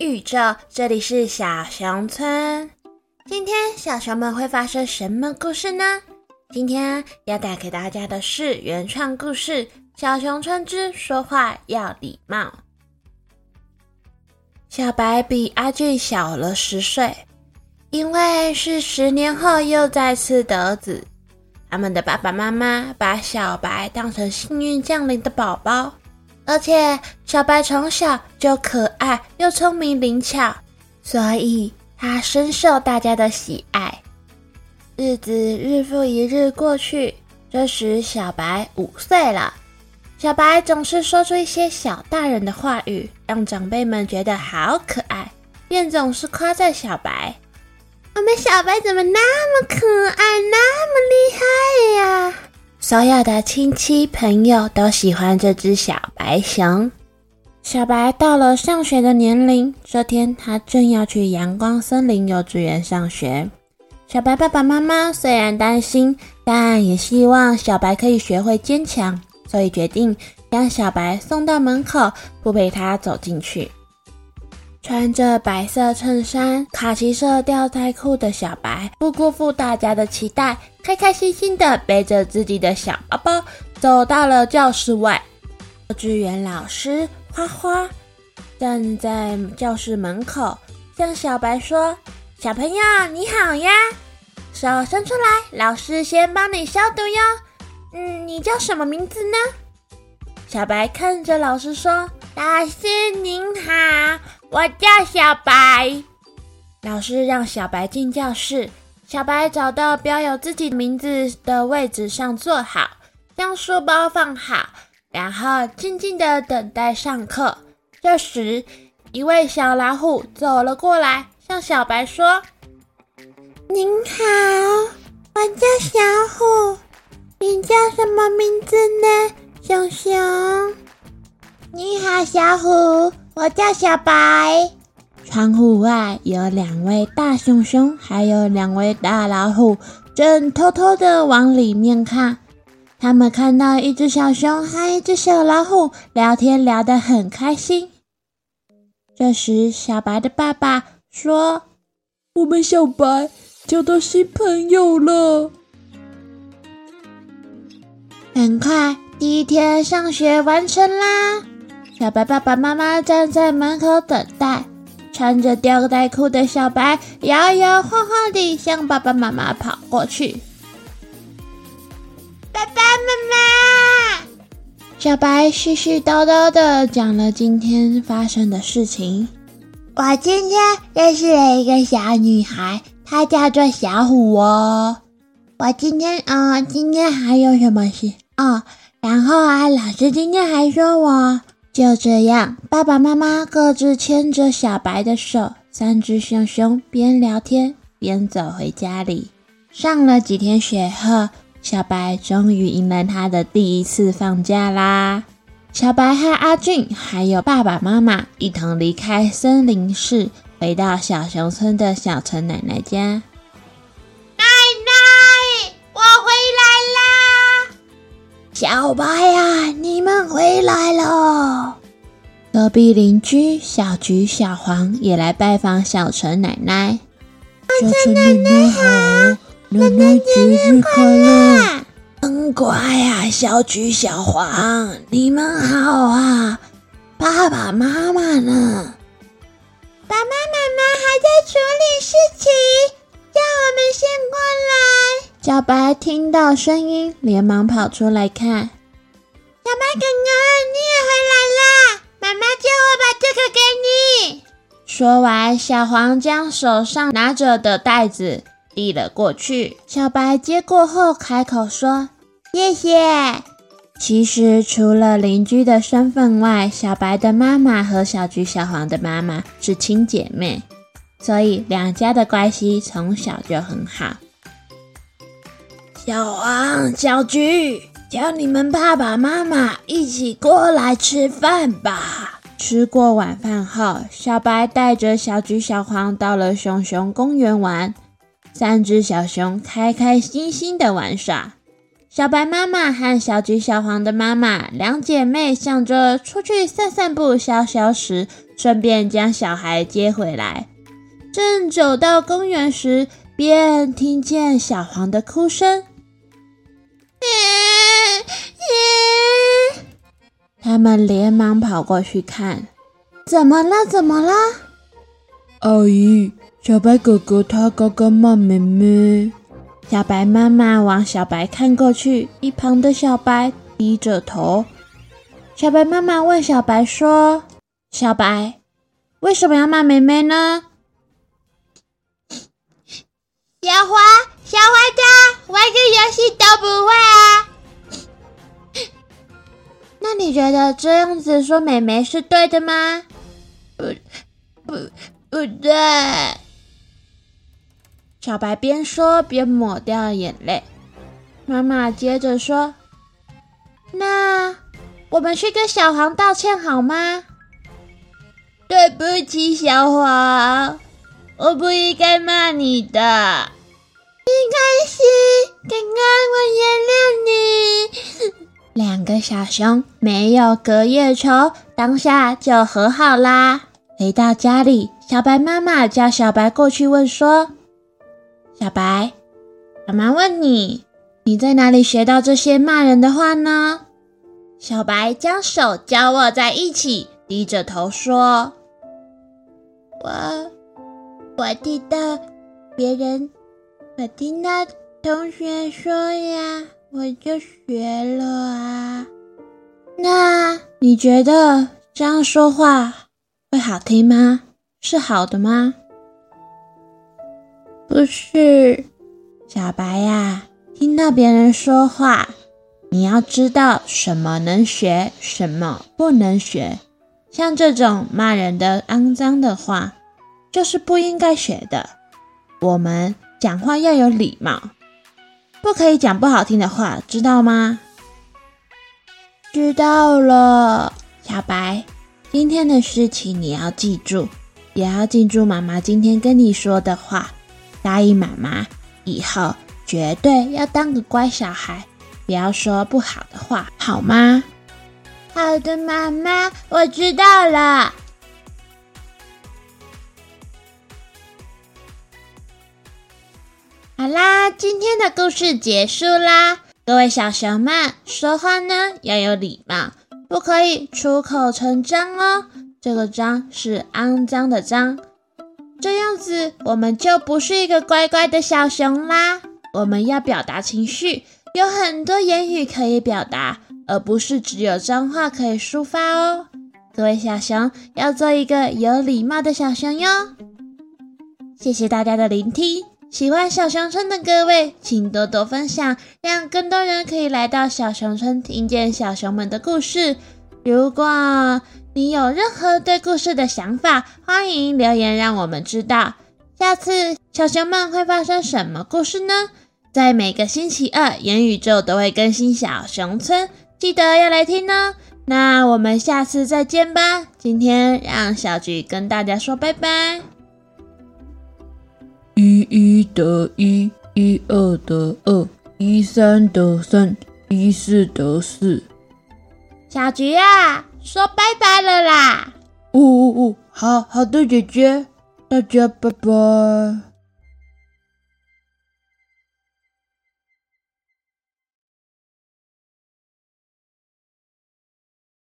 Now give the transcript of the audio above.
宇宙，这里是小熊村。今天小熊们会发生什么故事呢？今天要带给大家的是原创故事《小熊村之说话要礼貌》。小白比阿俊小了十岁，因为是十年后又再次得子，他们的爸爸妈妈把小白当成幸运降临的宝宝。而且小白从小就可爱又聪明灵巧，所以他深受大家的喜爱。日子日复一日过去，这时小白五岁了。小白总是说出一些小大人的话语，让长辈们觉得好可爱，便总是夸赞小白：“我们小白怎么那么可爱，那么厉害呀？”所有的亲戚朋友都喜欢这只小白熊。小白到了上学的年龄，这天他正要去阳光森林幼稚园上学。小白爸爸妈妈虽然担心，但也希望小白可以学会坚强，所以决定将小白送到门口，不陪他走进去。穿着白色衬衫、卡其色吊带裤的小白，不辜负大家的期待，开开心心的背着自己的小包包，走到了教室外。幼稚园老师花花站在教室门口，向小白说：“小朋友你好呀，手伸出来，老师先帮你消毒哟。嗯，你叫什么名字呢？”小白看着老师说：“老师您好。”我叫小白，老师让小白进教室。小白找到标有自己名字的位置上坐好，将书包放好，然后静静的等待上课。这时，一位小老虎走了过来，向小白说：“您好，我叫小虎，你叫什么名字呢？熊熊。你好，小虎。”我叫小白。窗户外有两位大熊熊，还有两位大老虎，正偷偷的往里面看。他们看到一只小熊和一只小老虎聊天，聊得很开心。这时，小白的爸爸说：“我们小白交到新朋友了。”很快，第一天上学完成啦。小白爸爸妈妈站在门口等待，穿着吊带裤的小白摇摇晃晃地向爸爸妈妈跑过去。爸爸妈妈，小白絮絮叨叨地讲了今天发生的事情。我今天认识了一个小女孩，她叫做小虎哦。我今天啊，今天还有什么事哦？然后啊，老师今天还说我。就这样，爸爸妈妈各自牵着小白的手，三只熊熊边聊天边走回家里。上了几天学后，小白终于迎来他的第一次放假啦！小白和阿俊还有爸爸妈妈一同离开森林市，回到小熊村的小陈奶奶家。小白呀，你们回来了！隔壁邻居小菊、小黄也来拜访小陈奶奶。小陈奶奶好，奶奶节日快乐！真乖呀，小菊、小黄，你们好啊！爸爸妈妈呢？爸爸妈妈还在处理事情，叫我们先过来。小白听到声音，连忙跑出来看。小白哥哥，你也回来啦！妈妈叫我把这个给你。说完，小黄将手上拿着的袋子递了过去。小白接过后，开口说：“谢谢。”其实，除了邻居的身份外，小白的妈妈和小菊、小黄的妈妈是亲姐妹，所以两家的关系从小就很好。小黄、小菊，叫你们爸爸妈妈一起过来吃饭吧。吃过晚饭后，小白带着小菊、小黄到了熊熊公园玩。三只小熊开开心心的玩耍。小白妈妈和小菊、小黄的妈妈两姐妹想着出去散散步消消食，顺便将小孩接回来。正走到公园时，便听见小黄的哭声。他们连忙跑过去看，怎么了？怎么了？阿姨，小白哥哥他刚刚骂妹妹。小白妈妈往小白看过去，一旁的小白低着头。小白妈妈问小白说：“小白，为什么要骂妹妹呢？”小花，小花家，玩个游戏都不会觉得这样子说妹妹是对的吗？不，不，不对。小白边说边抹掉眼泪，妈妈接着说：“那我们去跟小黄道歉好吗？”对不起，小黄，我不应该骂你的。没关系，刚刚我。两个小熊没有隔夜仇，当下就和好啦。回到家里，小白妈妈叫小白过去问说。小白，妈妈问你，你在哪里学到这些骂人的话呢？小白将手交握在一起，低着头说：“我，我听到别人，我听到同学说呀，我就学了啊。那你觉得这样说话会好听吗？是好的吗？”不是，小白呀，听到别人说话，你要知道什么能学，什么不能学。像这种骂人的肮脏的话，就是不应该学的。我们讲话要有礼貌，不可以讲不好听的话，知道吗？知道了，小白，今天的事情你要记住，也要记住妈妈今天跟你说的话。答应妈妈，以后绝对要当个乖小孩，不要说不好的话，好吗？好的，妈妈，我知道了。好啦，今天的故事结束啦。各位小熊们，说话呢要有礼貌，不可以出口成章哦。这个脏是肮脏的脏。这样子，我们就不是一个乖乖的小熊啦。我们要表达情绪，有很多言语可以表达，而不是只有脏话可以抒发哦。各位小熊，要做一个有礼貌的小熊哟。谢谢大家的聆听，喜欢小熊村的各位，请多多分享，让更多人可以来到小熊村，听见小熊们的故事。如果你有任何对故事的想法，欢迎留言让我们知道。下次小熊们会发生什么故事呢？在每个星期二，言宇宙都会更新小熊村，记得要来听哦。那我们下次再见吧。今天让小菊跟大家说拜拜。一一得一，一二得二，一三得三，一四得四。小菊啊！说拜拜了啦！哦哦哦，好好的，姐姐，大家拜拜。